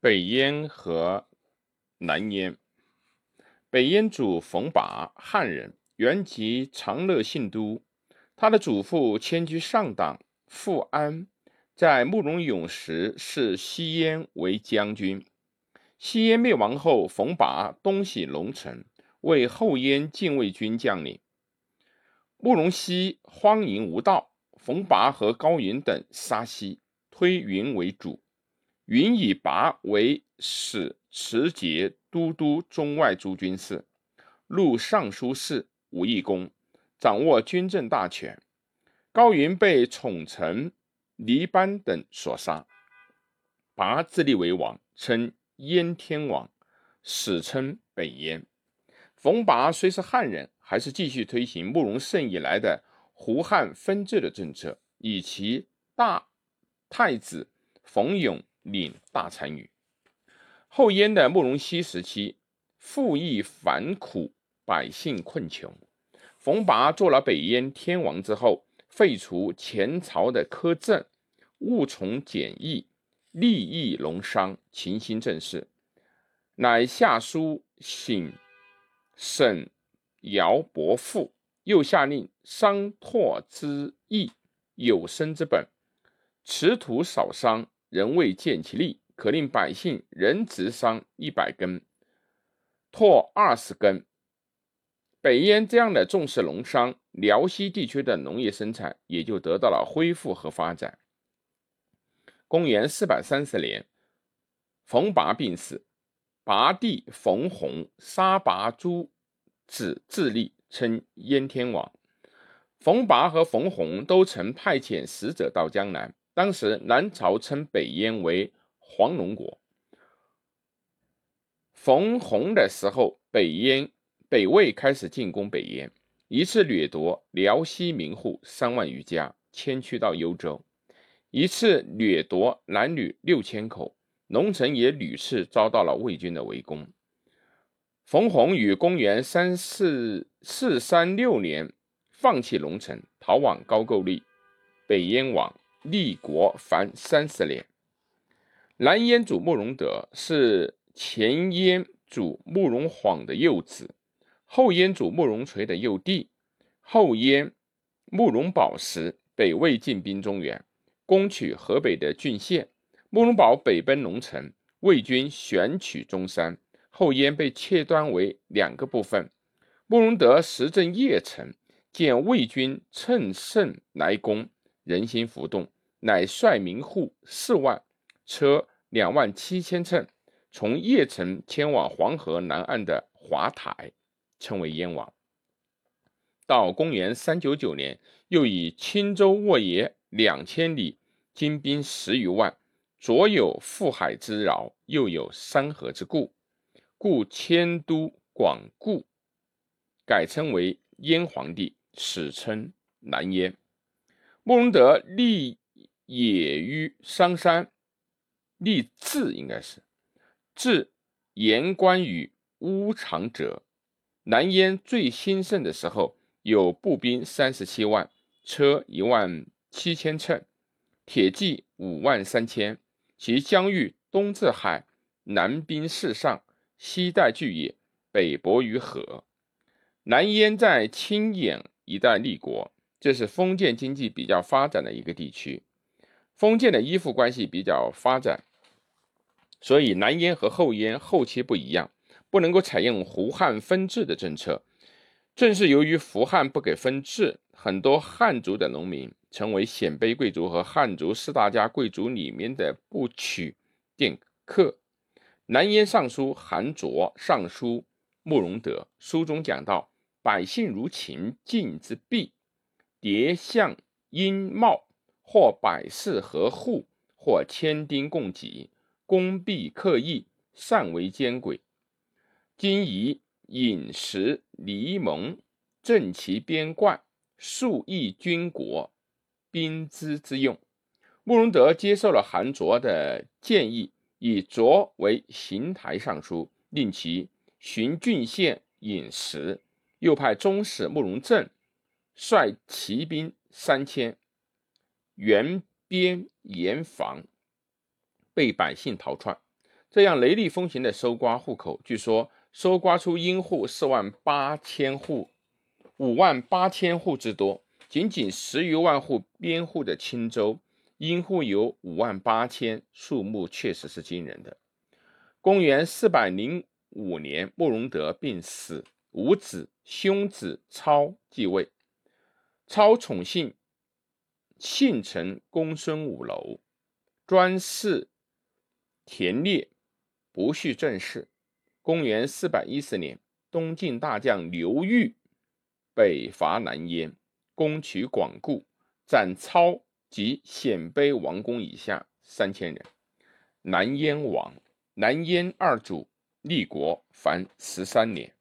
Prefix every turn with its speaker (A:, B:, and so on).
A: 北燕和南燕。北燕主冯拔，汉人，原籍长乐信都。他的祖父迁居上党富安，在慕容永时是西燕为将军。西燕灭亡后，冯拔东徙龙城，为后燕禁卫军将领。慕容熙荒淫无道，冯拔和高云等杀西，推云为主。云以拔为使持节都督中外诸军事，录尚书事、武义公，掌握军政大权。高云被宠臣黎班等所杀，拔自立为王，称燕天王，史称北燕。冯拔虽是汉人，还是继续推行慕容盛以来的胡汉分治的政策，以其大太子冯永。领大单于。后燕的慕容熙时期，赋役繁苦，百姓困穷。冯拔做了北燕天王之后，废除前朝的苛政，务从简易，利益农商，勤心政事，乃下书请沈尧伯父，又下令商拓之义，有生之本，持土少商。人未见其利，可令百姓人植桑一百根，拓二十根。北燕这样的重视农商，辽西地区的农业生产也就得到了恢复和发展。公元四百三十年，冯拔病死，拔弟冯弘杀拔诸子自立，称燕天王。冯拔和冯弘都曾派遣使者到江南。当时南朝称北燕为黄龙国。冯弘的时候，北燕北魏开始进攻北燕，一次掠夺辽西民户三万余家，迁居到幽州；一次掠夺男女六千口，龙城也屡次遭到了魏军的围攻。冯弘于公元三四四三六年放弃龙城，逃往高句丽，北燕王。立国凡三十年。南燕主慕容德是前燕主慕容晃的幼子，后燕主慕容垂的幼弟。后燕慕容宝时，北魏进兵中原，攻取河北的郡县。慕容宝北奔龙城，魏军选取中山，后燕被切断为两个部分。慕容德时镇邺城，见魏军乘胜来攻。人心浮动，乃率民户四万，车两万七千乘，从邺城迁往黄河南岸的华台，称为燕王。到公元三九九年，又以青州沃野两千里，精兵十余万，左有富海之饶，右有山河之固，故迁都广固，改称为燕皇帝，史称南燕。慕容德立野于商山，立志应该是志言关羽乌长者。南燕最兴盛的时候，有步兵三十七万，车一万七千乘，铁骑五万三千。其疆域东至海，南濒四上，西带巨野，北泊于河。南燕在青眼一带立国。这是封建经济比较发展的一个地区，封建的依附关系比较发展，所以南燕和后燕后期不一样，不能够采用胡汉分治的政策。正是由于胡汉不给分治，很多汉族的农民成为鲜卑贵族和汉族四大家贵族里面的不取佃客。南燕尚书韩卓上书慕容德，书中讲到：百姓如秦晋之弊。叠相阴茂，或百事合户，或千丁共给，工必刻意，善为奸诡。今以饮食离盟，正其边冠，数亿军国，兵资之用。慕容德接受了韩卓的建议，以卓为行台尚书，令其巡郡县饮食，又派中使慕容正。率骑兵三千，援边严防，被百姓逃窜。这样雷厉风行的搜刮户口，据说搜刮出阴户四万八千户，五万八千户之多。仅仅十余万户边户的青州，阴户有五万八千，数目确实是惊人的。公元四百零五年，慕容德病死，五子兄子超继位。超宠幸幸臣公孙五楼，专事田猎，不恤政事。公元四百一十年，东晋大将刘裕北伐南燕。攻取广固，斩超及鲜卑王公以下三千人。南燕亡，南燕二主立国凡十三年。